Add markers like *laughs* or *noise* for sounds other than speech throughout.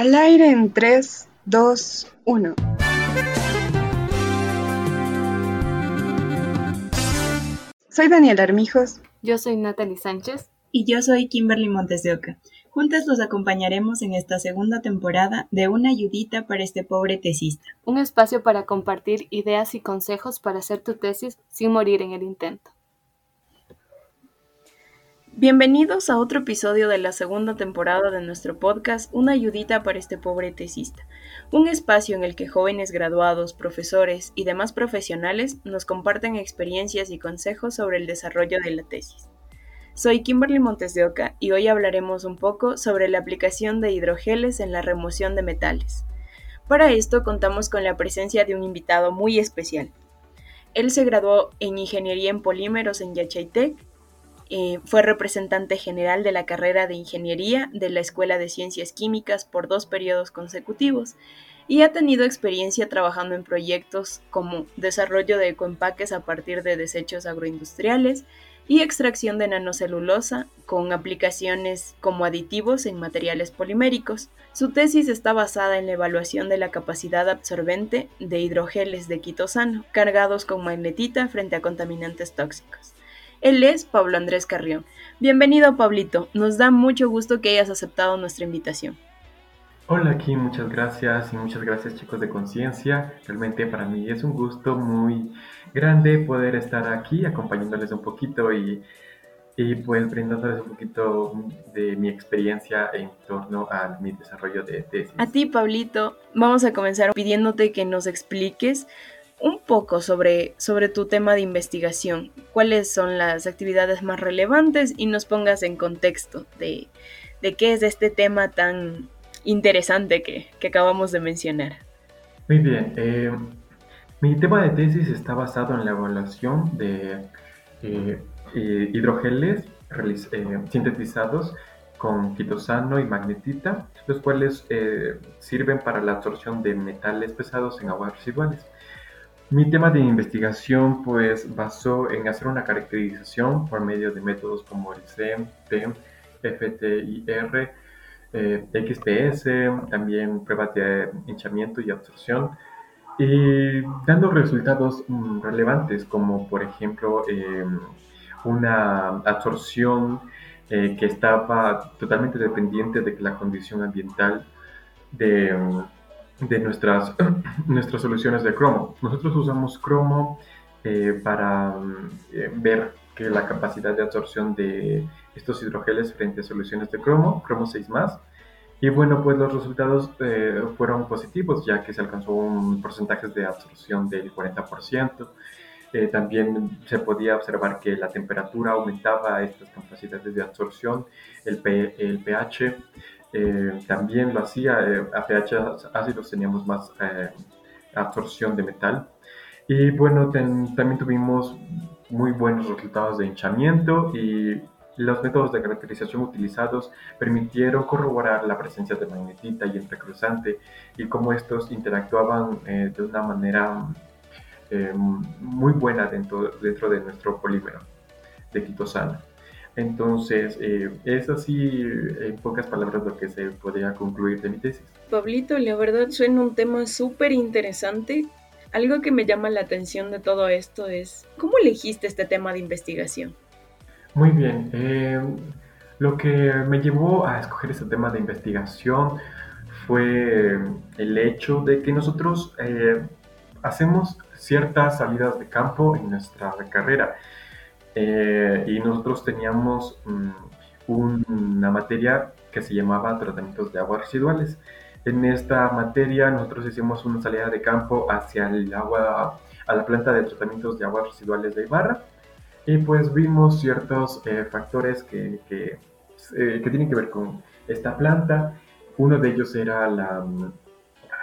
Al aire en 3, 2, 1. Soy Daniel Armijos. Yo soy Natalie Sánchez. Y yo soy Kimberly Montes de Oca. Juntas los acompañaremos en esta segunda temporada de Una ayudita para este pobre tesista. Un espacio para compartir ideas y consejos para hacer tu tesis sin morir en el intento. Bienvenidos a otro episodio de la segunda temporada de nuestro podcast Una ayudita para este pobre tesista, un espacio en el que jóvenes graduados, profesores y demás profesionales nos comparten experiencias y consejos sobre el desarrollo de la tesis. Soy Kimberly Montes de Oca y hoy hablaremos un poco sobre la aplicación de hidrogeles en la remoción de metales. Para esto contamos con la presencia de un invitado muy especial. Él se graduó en Ingeniería en Polímeros en Yachaitec eh, fue representante general de la carrera de Ingeniería de la Escuela de Ciencias Químicas por dos periodos consecutivos y ha tenido experiencia trabajando en proyectos como desarrollo de ecoempaques a partir de desechos agroindustriales y extracción de nanocelulosa con aplicaciones como aditivos en materiales poliméricos. Su tesis está basada en la evaluación de la capacidad absorbente de hidrogeles de quitosano cargados con magnetita frente a contaminantes tóxicos. Él es Pablo Andrés Carrión. Bienvenido, Pablito. Nos da mucho gusto que hayas aceptado nuestra invitación. Hola, aquí muchas gracias y muchas gracias chicos de conciencia. Realmente para mí es un gusto muy grande poder estar aquí acompañándoles un poquito y, y pues brindándoles un poquito de mi experiencia en torno a mi desarrollo de tesis. A ti, Pablito, vamos a comenzar pidiéndote que nos expliques un poco sobre, sobre tu tema de investigación, cuáles son las actividades más relevantes y nos pongas en contexto de, qué es este tema tan interesante que, acabamos de mencionar. Muy bien, eh, mi tema de tesis está basado en la evaluación de eh, eh, hidrogeles sintetizados con quitosano y magnetita, los cuales sirven para la absorción de metales pesados en aguas residuales. Mi tema de investigación pues basó en hacer una caracterización por medio de métodos como el CEM, PEM, FTIR, eh, XPS, también pruebas de hinchamiento y absorción, y dando resultados mm, relevantes como por ejemplo em, una absorción eh, que estaba totalmente dependiente de la condición ambiental de de nuestras, *clears throat* nuestras soluciones de cromo. Nosotros usamos cromo eh, para eh, ver que la capacidad de absorción de estos hidrogeles frente a soluciones de cromo, cromo 6 más. Y bueno, pues los resultados eh, fueron positivos, ya que se alcanzó un porcentaje de absorción del 40%. también se podía observar que la temperatura aumentaba estas capacidades de absorción, el, el pH eh, también lo hacía, eh, a pH ácidos teníamos más eh, absorción de metal. Y bueno, también tuvimos muy buenos resultados de hinchamiento y los métodos de caracterización utilizados permitieron corroborar la presencia de magnetita y entrecruzante y cómo estos interactuaban de una manera muy buena dentro, dentro de nuestro polímero de quitosano. Entonces, eh, es así, en pocas palabras, lo que se podría concluir de mi tesis. Pablito, la verdad suena un tema súper interesante. Algo que me llama la atención de todo esto es, ¿cómo elegiste este tema de investigación? Muy bien, eh, lo que me llevó a escoger este tema de investigación fue el hecho de que nosotros eh, hacemos ciertas salidas de campo en nuestra carrera eh, y nosotros teníamos mm, una materia que se llamaba tratamientos de aguas residuales. En esta materia nosotros hicimos una salida de campo hacia el agua, a la planta de tratamientos de aguas residuales de Ibarra y pues vimos ciertos eh, factores que, que, eh, que, tienen que ver con esta planta. Uno de ellos era la mm,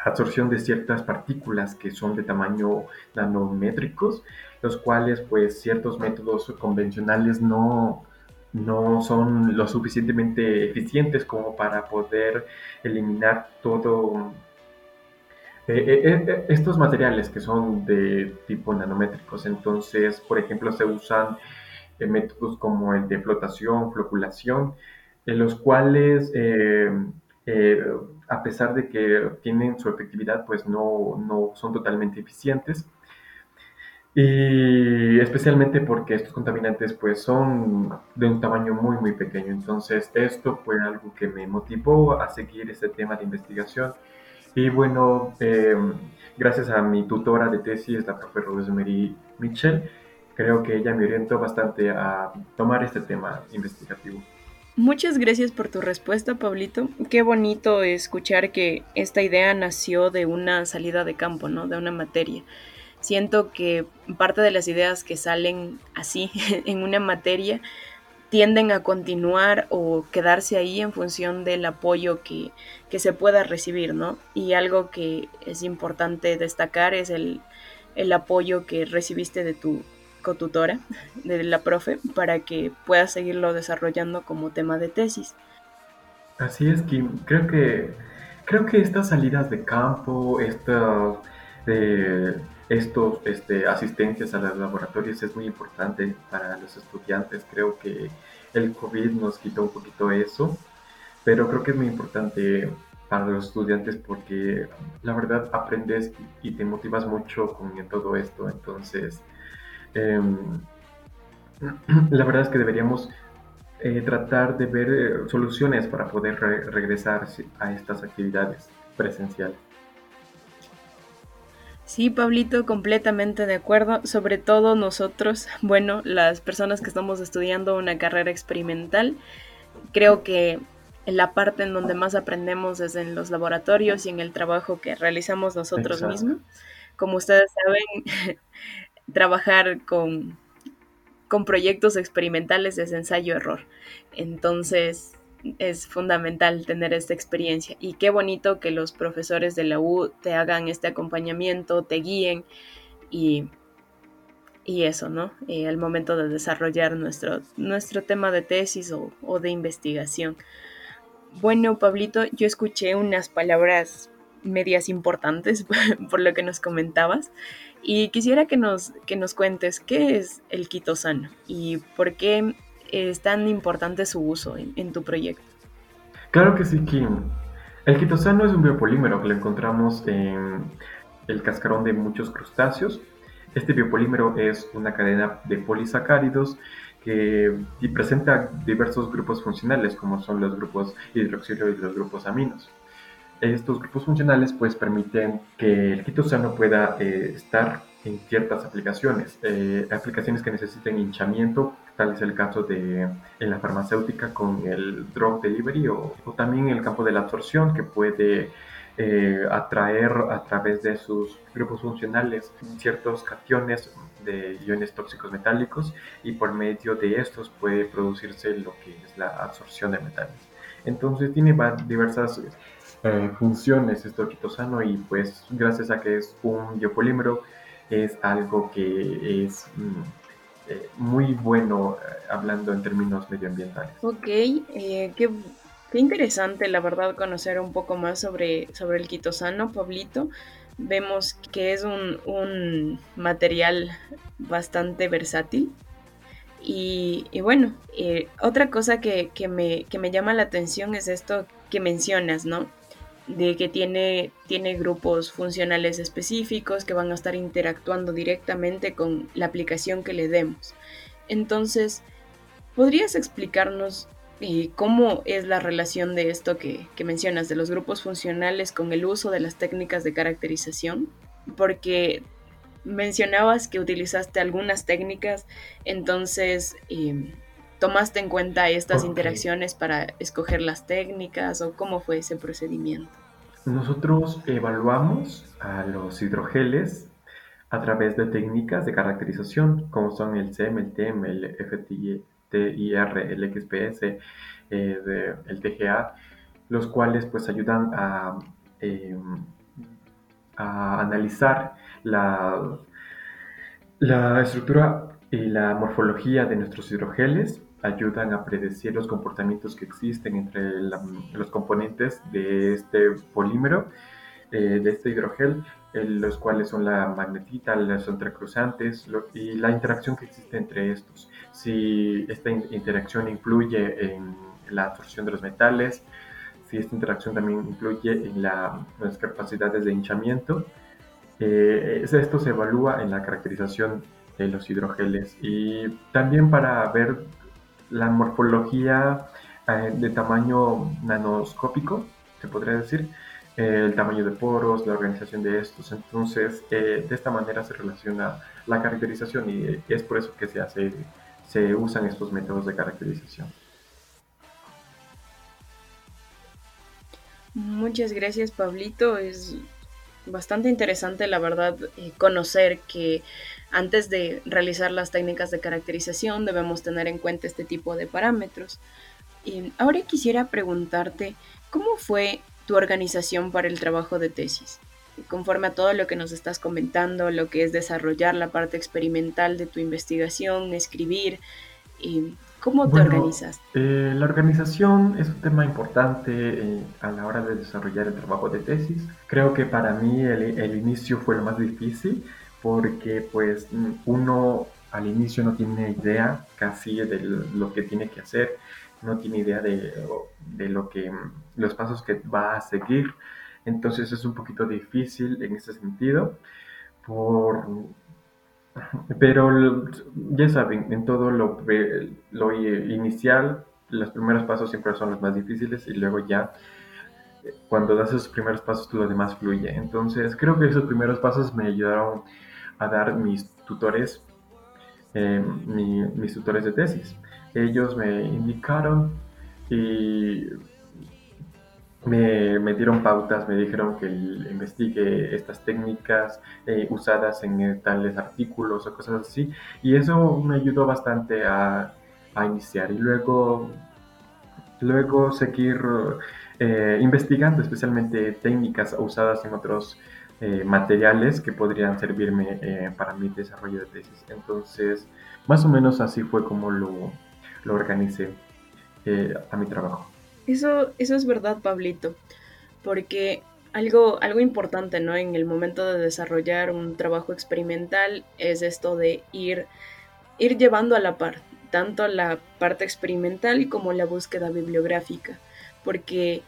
absorción de ciertas partículas que son de tamaño nanométricos los cuales pues ciertos métodos convencionales no, no son lo suficientemente eficientes como para poder eliminar todo eh, eh, eh, estos materiales que son de tipo nanométricos. Entonces, por ejemplo, se usan métodos como el de flotación, floculación, en los cuales eh, a pesar de que tienen su efectividad, pues no, no son totalmente eficientes. Y especialmente porque estos contaminantes pues son de un tamaño muy muy pequeño. Entonces esto fue algo que me motivó a seguir este tema de investigación. Y bueno, em, gracias a mi tutora de tesis, la profe Rosemary Mitchell, creo que ella me orientó bastante a tomar este tema investigativo. Muchas gracias por tu respuesta, Pablito. Qué bonito escuchar que esta idea nació de una salida de campo, ¿no? De una materia siento que parte de las ideas que salen así *laughs* en una materia tienden a continuar o quedarse ahí en función del apoyo que, se pueda recibir, ¿no? Y algo que es importante destacar es el, apoyo que recibiste de tu cotutora, de la profe, para que puedas seguirlo desarrollando como tema de tesis. Así es, Kim. Creo que, creo que estas salidas de campo, estas de estos este, asistencias a los laboratorios es muy importante para los estudiantes. Creo que el COVID nos quitó un poquito eso, pero creo que es muy importante para los estudiantes porque la verdad aprendes y te motivas mucho con todo esto. Entonces, em, la verdad es que deberíamos eh, tratar de ver eh, soluciones para poder regresar a estas actividades presenciales. Sí, Pablito, completamente de acuerdo. Sobre todo nosotros, *laughs* bueno, las personas que estamos estudiando una carrera experimental, creo que la parte en donde más aprendemos es en los laboratorios y en el trabajo que realizamos nosotros mismos. Como ustedes saben, *laughs* trabajar con, con proyectos experimentales es ensayo-error. Entonces, es fundamental tener esta experiencia y qué bonito que los profesores de la U te hagan este acompañamiento, te guíen y, y eso, ¿no? Al momento de desarrollar nuestro, nuestro tema de tesis o, o de investigación. Bueno, Pablito, yo escuché unas palabras medias importantes *laughs* por lo que nos comentabas y quisiera que nos, que nos cuentes qué es el quitosano y por qué es tan importante su uso en, tu proyecto? Claro que sí, Kim. El quitosano es un biopolímero que lo encontramos en el cascarón de muchos crustáceos. Este biopolímero es una cadena de polisacáridos que presenta diversos grupos funcionales, como son los grupos hidroxilo y los grupos aminos. Estos grupos funcionales pues permiten que el quitosano pueda eh, estar en ciertas aplicaciones, eh, aplicaciones que necesiten hinchamiento, tal es el caso de en la farmacéutica con el drug delivery o, también en el campo de la absorción que puede eh, atraer a través de sus grupos funcionales ciertos cationes de iones tóxicos metálicos y por medio de estos puede producirse lo que es la absorción de metales. Entonces tiene diversas eh, funciones esto quitosano y pues gracias a que es un biopolímero es algo que es mm, eh, muy bueno eh, hablando en términos medioambientales. Ok, eh, qué, interesante la verdad conocer un poco más sobre, sobre el quitosano, Pablito. Vemos que es un, material bastante versátil. Y, bueno, otra cosa que, me, que me llama la atención es esto que mencionas, ¿no? De que tiene, tiene grupos funcionales específicos que van a estar interactuando directamente con la aplicación que le demos. Entonces, ¿podrías explicarnos eh, cómo es la relación de esto que, que, mencionas, de los grupos funcionales con el uso de las técnicas de caracterización? Porque mencionabas que utilizaste algunas técnicas, entonces... Eh, ¿Tomaste en cuenta estas interacciones para escoger las técnicas o cómo fue ese procedimiento? Nosotros evaluamos a los hidrogeles a través de técnicas de caracterización, como son el CEM, el TEM, el FTIR, el XPS, eh, el TGA, los cuales pues ayudan a, em, a analizar la, la estructura y la morfología de nuestros hidrogeles ayudan a predecir los comportamientos que existen entre los componentes de este polímero, eh, de este hidrogel, los cuales son la magnetita, los entrecruzantes y la interacción que existe entre estos. Si esta interacción influye en la absorción de los metales, si esta interacción también influye en la, las capacidades de hinchamiento. Eh, esto se evalúa en la caracterización de los hidrogeles y también para ver la morfología eh, de tamaño nanoscópico, se podría decir, el tamaño de poros, la organización de estos. Entonces, de esta manera se relaciona la caracterización y es por eso que se hace, se usan estos métodos de caracterización. Muchas gracias, Pablito. Es bastante interesante, la verdad, eh, conocer que antes de realizar las técnicas de caracterización debemos tener en cuenta este tipo de parámetros. Y ahora quisiera preguntarte, ¿cómo fue tu organización para el trabajo de tesis? Conforme a todo lo que nos estás comentando, lo que es desarrollar la parte experimental de tu investigación, escribir, y ¿Cómo te organizas? Eh, la organización es un tema importante eh, a la hora de desarrollar el trabajo de tesis. Creo que para mí el, el, inicio fue lo más difícil porque pues uno al inicio no tiene idea casi de lo que tiene que hacer, no tiene idea de, de lo que los pasos que va a seguir. Entonces es un poquito difícil en ese sentido por pero ya saben, en todo lo, lo inicial, los primeros pasos siempre son los más difíciles y luego ya cuando das esos primeros pasos lo demás fluye. Entonces creo que esos primeros pasos me ayudaron a dar mis tutores, eh, mis tutores de tesis. Ellos me indicaron y me, dieron pautas, me dijeron que investigue estas técnicas eh, usadas en eh, tales artículos o cosas así, y eso me ayudó bastante a, iniciar y luego, luego seguir eh, investigando, especialmente técnicas usadas en otros materiales que podrían servirme para mi desarrollo de tesis. Entonces, más o menos así fue como lo, lo organicé a mi trabajo. Eso, eso es verdad, Pablito, porque algo, algo importante ¿no? en el momento de desarrollar un trabajo experimental es esto de ir, ir llevando a la par tanto la parte experimental como la búsqueda bibliográfica, porque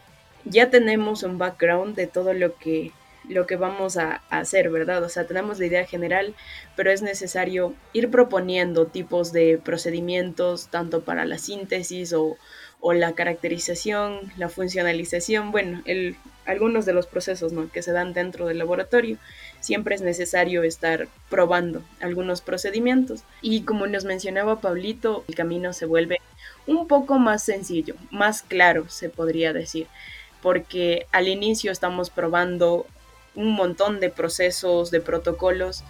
ya tenemos un background de todo lo que, lo que vamos a, a, hacer, ¿verdad? O sea, tenemos la idea general, pero es necesario ir proponiendo tipos de procedimientos, tanto para la síntesis o, o la caracterización, la funcionalización, bueno, algunos de los procesos que se dan dentro del laboratorio, siempre es necesario estar probando algunos procedimientos. Y como nos mencionaba Pablito, el camino se vuelve un poco más sencillo, más claro, se podría decir, porque al inicio estamos probando un montón de procesos, de protocolos.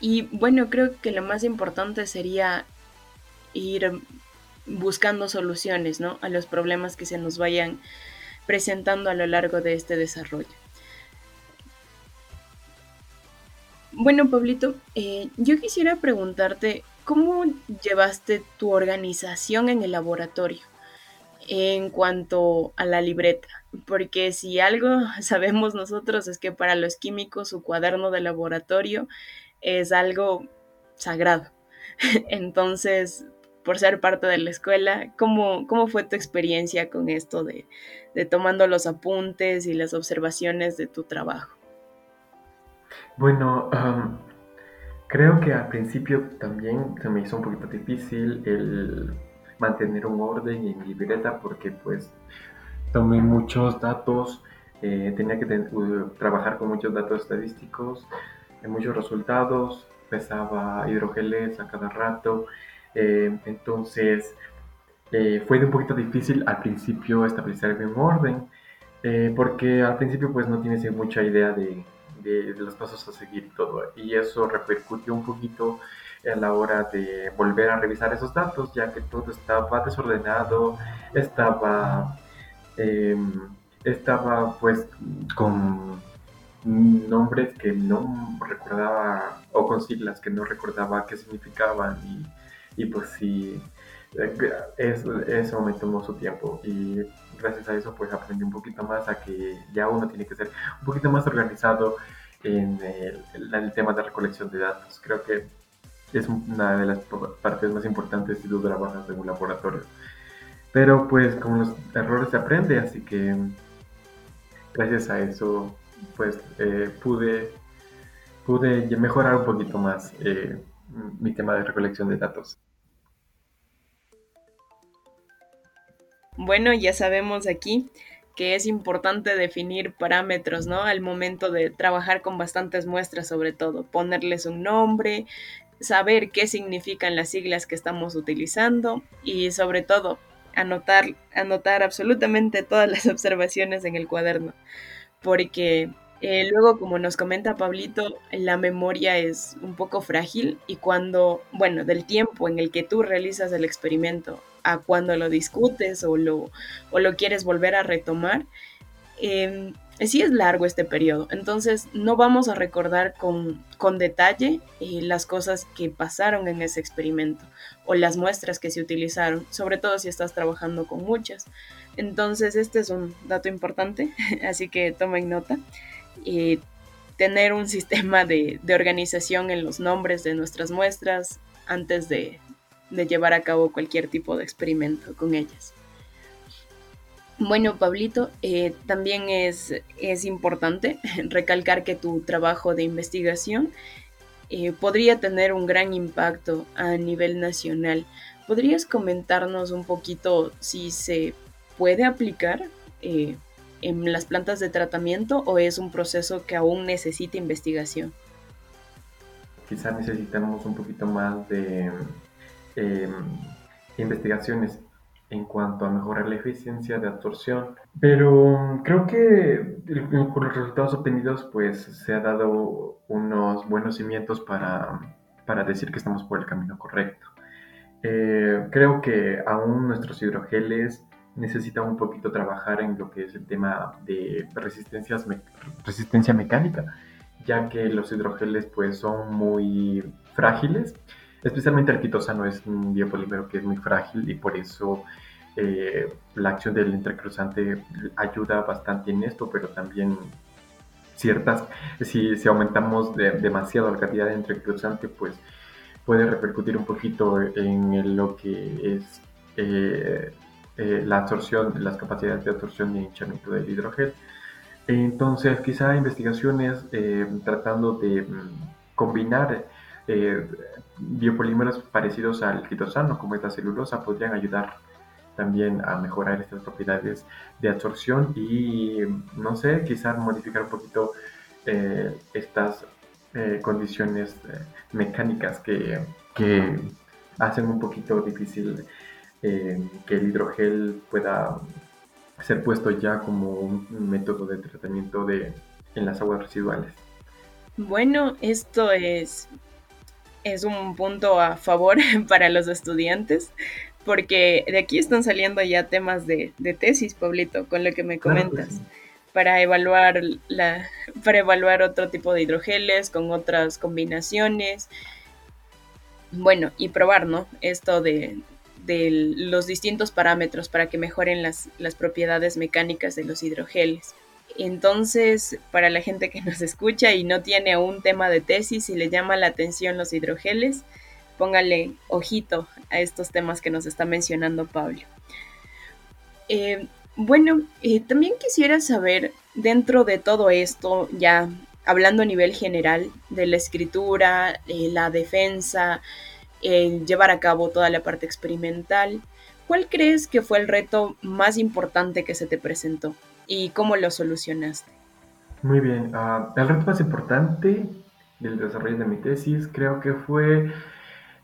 Y bueno, creo que lo más importante sería ir buscando soluciones ¿no? a los problemas que se nos vayan presentando a lo largo de este desarrollo. Bueno, Pablito, eh, yo quisiera preguntarte, ¿cómo llevaste tu organización en el laboratorio en cuanto a la libreta? Porque si algo *laughs* sabemos nosotros es que para los químicos su cuaderno de laboratorio es algo sagrado. *laughs* Entonces, por ser parte de la escuela. ¿Cómo, cómo fue tu experiencia con esto de, tomando los apuntes y las observaciones de tu trabajo? Bueno, creo que al principio también se me hizo un poquito difícil el mantener un orden en mi libreta porque pues tomé muchos datos, eh, tenía que trabajar con muchos datos estadísticos, muchos resultados, pesaba hidrogeles a cada rato eh, entonces, eh, fue un poquito difícil al principio establecer un orden, eh, porque al principio pues no tienes mucha idea de, los pasos a seguir y todo, y eso repercutió un poquito a la hora de volver a revisar esos datos, ya que todo estaba desordenado, estaba, em, estaba pues con nombres que no recordaba o con siglas que no recordaba qué significaban y y pues sí, eso, eso me tomó su tiempo y gracias a eso pues aprendí un poquito más a que ya uno tiene que ser un poquito más organizado en el, tema de recolección de datos. Creo que es una de las partes más importantes si tú trabajas en un laboratorio. Pero pues con los errores se aprende, así que gracias a eso pues eh, pude, pude mejorar un poquito más eh, mi tema de recolección de datos. Bueno, ya sabemos aquí que es importante definir parámetros, ¿no? Al momento de trabajar con bastantes muestras, sobre todo, ponerles un nombre, saber qué significan las siglas que estamos utilizando y sobre todo anotar, anotar absolutamente todas las *laughs* observaciones en el cuaderno, porque eh, luego, como nos comenta Pablito, la memoria es un poco frágil y cuando, bueno, del tiempo en el que tú realizas el experimento a cuando lo discutes o lo, o lo quieres volver a retomar, eh, es largo este periodo. Entonces no vamos a recordar con, con detalle eh, las cosas que pasaron en ese experimento o las muestras que se utilizaron, sobre todo si estás trabajando con muchas. Entonces este es un dato importante, *laughs* así que tomen nota. Eh, tener un *laughs* sistema de, de, organización en los nombres de nuestras muestras antes de, de llevar a cabo cualquier tipo de experimento con ellas. Bueno, Pablito, eh, también es, es, importante *laughs* recalcar que tu trabajo de investigación eh, podría tener un gran impacto a nivel nacional. ¿Podrías comentarnos un poquito si se puede aplicar eh, en las plantas de tratamiento o es un proceso que aún necesita investigación? Quizá necesitamos un poquito más de eh, investigaciones en cuanto a mejorar la eficiencia de absorción. Pero creo que con los resultados obtenidos pues se ha dado unos buenos cimientos para, para decir que estamos por el camino correcto. Eh, creo que aún nuestros hidrogeles necesitan un poquito trabajar en lo que es el tema de resistencias resistencia mecánica, ya que los hidrogeles pues son muy frágiles Especialmente el quitosano es un biopolímero que es muy frágil y por eso eh, la acción del intercruzante ayuda bastante en esto, pero también ciertas, si, si aumentamos demasiado la cantidad de intercruzante, pues puede repercutir un poquito en lo que es eh, eh, la absorción, las capacidades de absorción y hinchamiento del hidrogel. Entonces, quizá investigaciones tratando de mm, combinar eh, biopolímeros parecidos al quitosano, como es la celulosa, podrían ayudar también a mejorar estas propiedades de absorción y, no sé, quizás modificar un poquito eh, estas eh, condiciones mecánicas que, que, hacen un poquito difícil que el hidrogel pueda ser puesto ya como un método de tratamiento de, en las aguas residuales. Bueno, esto es es un punto a favor *laughs* para los estudiantes, porque de aquí están saliendo ya temas de, tesis, Pablito, con lo que me comentas, para evaluar la, para evaluar otro tipo de hidrogeles con otras combinaciones. Bueno, y probar, ¿no? Esto de, de los distintos parámetros para que mejoren las, las propiedades mecánicas de los hidrogeles. Entonces, para la gente que nos escucha y no tiene un tema de tesis y le llama la atención los hidrogeles, póngale ojito a estos temas que nos está mencionando Pablo. Eh, bueno, eh, también quisiera saber, dentro de todo esto, ya hablando a nivel general de la escritura, eh, la defensa, llevar a cabo toda la parte experimental, ¿cuál crees que fue el reto más importante que se te presentó? Y cómo lo solucionaste. Muy bien, ah, el reto más importante del desarrollo de mi tesis creo que fue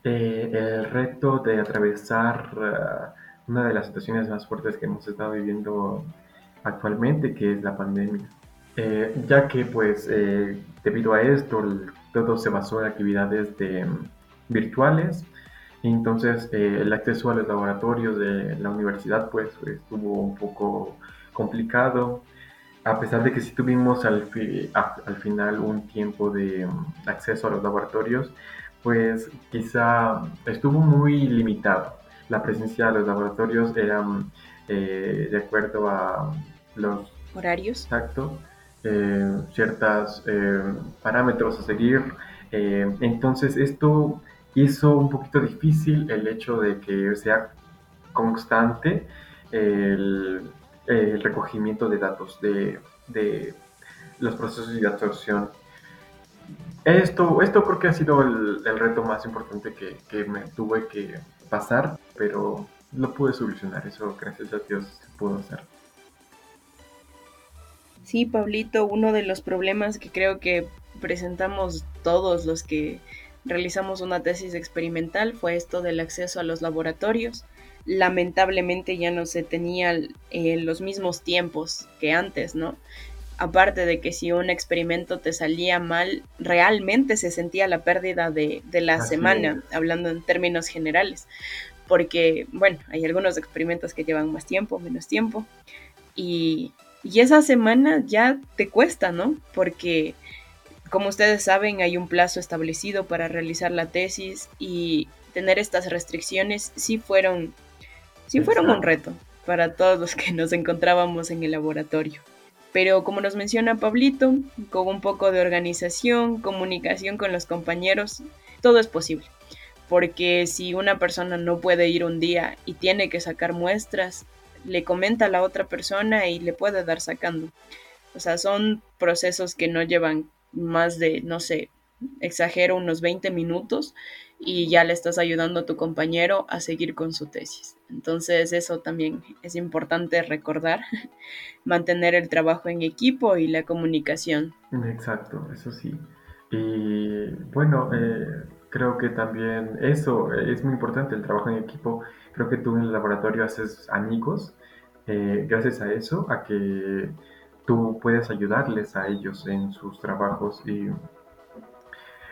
eh, el reto de atravesar ah, una de las situaciones más fuertes que hemos estado viviendo actualmente, que es la pandemia. Eh, ya que pues eh, debido a esto todo se basó en actividades de, virtuales, entonces el acceso a los laboratorios de la universidad pues estuvo un poco complicado, a pesar de que sí tuvimos al, al final un tiempo de mm, acceso a los laboratorios, pues quizá estuvo muy limitado. La presencia de los laboratorios era mm, eh, de acuerdo a los horarios. Exacto. Eh, ciertos eh, parámetros a seguir. entonces esto hizo un poquito difícil el hecho de que sea constante el, recogimiento de datos de, de, los procesos de absorción. Esto, esto creo que ha sido el, reto más importante que, que, me tuve que pasar, pero lo pude solucionar, eso gracias a Dios se pudo hacer. Sí, Pablito, uno de los problemas que creo que presentamos todos los que realizamos una tesis experimental fue esto del acceso a los laboratorios. Lamentablemente ya no se tenían eh, los mismos tiempos que antes, ¿no? Aparte de que si un experimento te salía mal, realmente se sentía la pérdida de, la semana, hablando en términos generales. Porque, bueno, hay algunos experimentos que llevan más tiempo, menos tiempo. Y, y esa semana ya te cuesta, ¿no? Porque como ustedes saben, hay un plazo establecido para realizar la tesis y tener estas restricciones sí fueron, sí fueron un reto para todos los que nos encontrábamos en el laboratorio. Pero como nos menciona Pablito, con un poco de organización, comunicación con los compañeros, todo es posible. Porque si una persona no puede ir un día y tiene que sacar muestras, le comenta a la otra persona y le puede dar sacando. O sea, son procesos que no llevan más de, no sé, exagero unos 20 minutos y ya le estás ayudando a tu compañero a seguir con su tesis. Entonces eso también es importante recordar, *laughs* mantener el trabajo en equipo y la comunicación. Exacto, eso sí. Y bueno, eh, creo que también eso es muy importante, el trabajo en equipo. Creo que tú en el laboratorio haces amigos eh, gracias a eso, a que tú puedes ayudarles a ellos en sus trabajos y,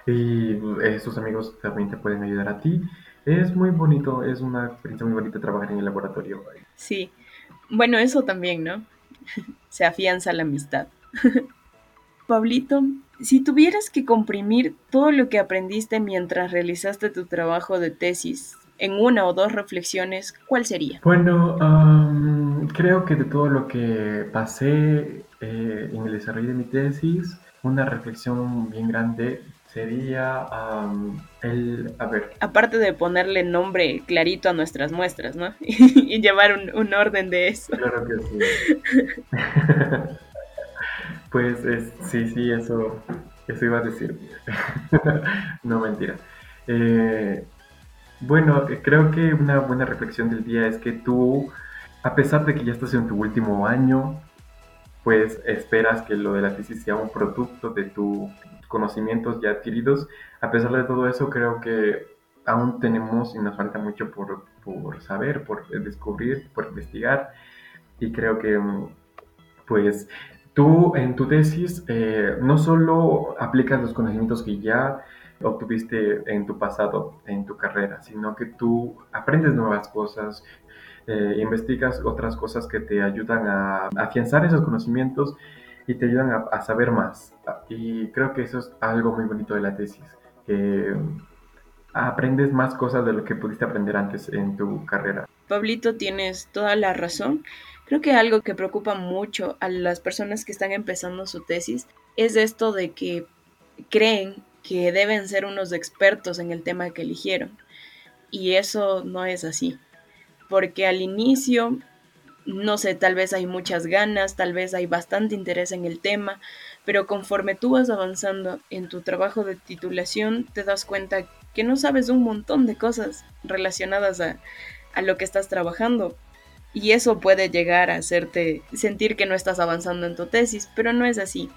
y esos amigos también te pueden ayudar a ti. Es muy bonito, es una experiencia muy bonita trabajar en el laboratorio. Sí, bueno, eso también, ¿no? *laughs* Se afianza la amistad. *laughs* Pablito, si tuvieras que comprimir todo lo que aprendiste mientras realizaste tu trabajo de tesis en una o dos reflexiones, ¿cuál sería? Bueno, creo que de todo lo que pasé eh, en el desarrollo de mi tesis, una reflexión bien grande sería el, a ver. Aparte de ponerle nombre clarito a nuestras muestras, ¿no? *laughs* y llevar un, orden de eso. Claro que sí. *laughs* pues sí, sí, eso, eso iba a decir. *laughs* no, mentira. Eh, bueno, creo que una buena reflexión del día es que tú, a pesar de que ya estás en tu último año, pues esperas que lo de la tesis sea un producto de tus conocimientos ya adquiridos. A pesar de todo eso, creo que aún tenemos y nos falta mucho por, saber, por descubrir, por investigar. Y creo que, pues, tú en tu tesis eh, no solo aplicas los conocimientos que ya obtuviste en tu pasado, en tu carrera, sino que tú aprendes nuevas cosas, eh, investigas otras cosas que te ayudan a, afianzar esos conocimientos y te ayudan a, saber más. Y creo que eso es algo muy bonito de la tesis, que aprendes más cosas de lo que pudiste aprender antes en tu carrera. Pablito, tienes toda la razón. Creo que algo que preocupa mucho a las personas que están empezando su tesis es esto de que creen que deben ser unos expertos en el tema que eligieron. Y eso no es así. Porque al inicio, no sé, tal vez hay muchas ganas, tal vez hay bastante interés en el tema, pero conforme tú vas avanzando en tu trabajo de titulación, te das cuenta que no sabes un montón de cosas relacionadas a, a lo que estás trabajando. Y eso puede llegar a hacerte sentir que no estás avanzando en tu tesis, pero no es así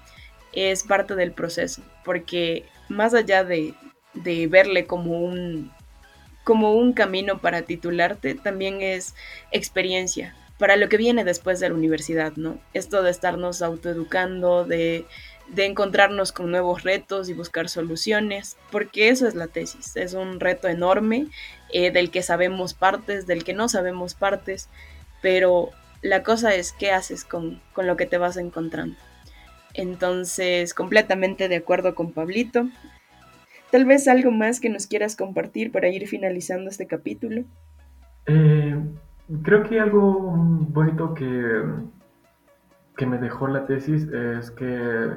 es parte del proceso, porque más allá de, verle como un, como un camino para titularte, también es experiencia para lo que viene después de la universidad, ¿no? Esto de estarnos autoeducando, de, de encontrarnos con nuevos retos y buscar soluciones, porque eso es la tesis, es un reto enorme eh, del que sabemos partes, del que no sabemos partes, pero la cosa es qué haces con, con lo que te vas encontrando. Entonces, completamente de acuerdo con Pablito. Tal vez algo más que nos quieras compartir para ir finalizando este capítulo. Eh, creo que algo bonito que, que me dejó la tesis es que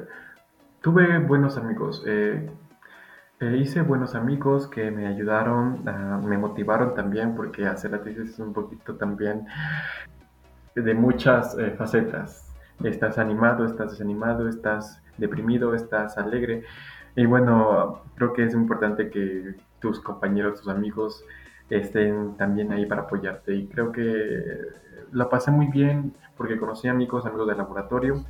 tuve buenos amigos. Eh, Eh, hice buenos amigos que me ayudaron, ah, me motivaron también porque hacer la tesis es un poquito también de muchas eh, facetas. Estás animado, estás desanimado, estás deprimido, estás alegre. Y bueno, creo que es importante que tus compañeros, tus amigos estén también ahí para apoyarte. Y creo que la pasé muy bien porque conocí amigos, amigos del laboratorio.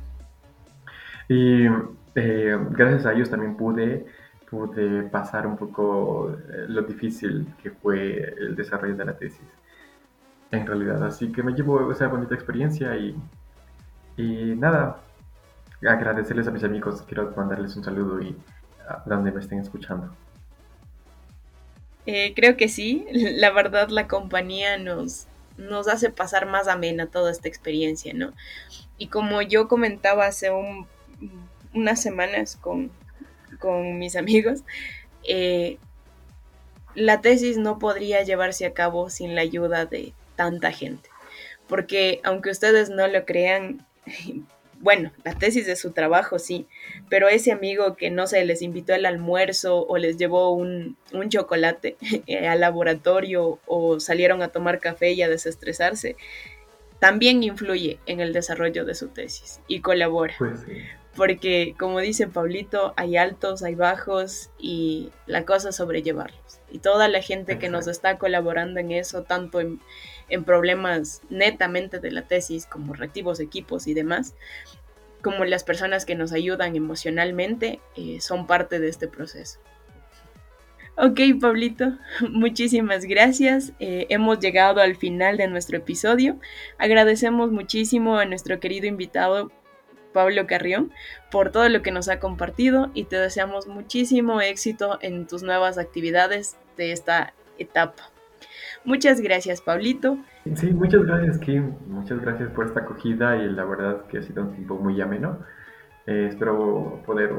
Y eh, gracias a ellos también pude, pude pasar un poco eh, lo difícil que fue el desarrollo de la tesis, en realidad. Así que me llevo esa bonita experiencia y, y nada, agradecerles a mis amigos, quiero mandarles un saludo y a donde me estén escuchando. Eh, creo que sí, *laughs* la verdad la compañía nos, nos hace pasar más amena toda esta experiencia, ¿no? Y como yo comentaba hace unas semanas con, mis amigos, eh, la tesis no podría llevarse a cabo sin la ayuda de tanta gente. Porque aunque ustedes no lo crean, *laughs* bueno, la tesis de su trabajo sí, pero ese amigo que no se les invitó al almuerzo o les llevó un, chocolate eh, al laboratorio o salieron a tomar café y a desestresarse, también influye en el desarrollo de su tesis y colabora. Pues Porque, como dice Pablito, hay altos, hay bajos y la cosa es sobrellevarlos. Y toda la gente que nos está colaborando en eso, tanto en en problemas netamente de la tesis, como reactivos, equipos y demás, como las personas que nos ayudan emocionalmente, eh, son parte de este proceso. Ok, Pablito, *laughs* muchísimas gracias. Eh, hemos llegado al final de nuestro episodio. Agradecemos muchísimo a nuestro querido invitado Pablo Carrión por todo lo que nos ha compartido y te deseamos muchísimo éxito en tus nuevas actividades de esta etapa. Muchas gracias, Pablito. Sí, muchas gracias, Kim. Muchas gracias por esta acogida y la verdad que ha sido un tiempo muy ameno. Eh, espero poder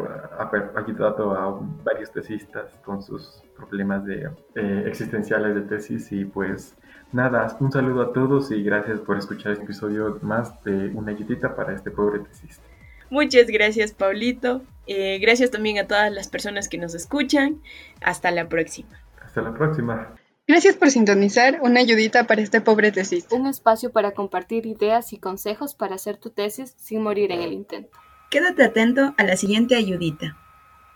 ayudado a varios tesistas con sus problemas de, eh, existenciales de tesis y pues nada, un saludo a todos y gracias por escuchar este episodio más de Una ayudita para este pobre tesista. Muchas gracias, Pablito. Eh, gracias también a todas las personas que nos escuchan. Hasta la próxima. Hasta la próxima. Gracias por sintonizar una ayudita para este pobre tesis. Un espacio para compartir ideas y consejos para hacer tu tesis sin morir en el intento. Quédate atento a la siguiente ayudita.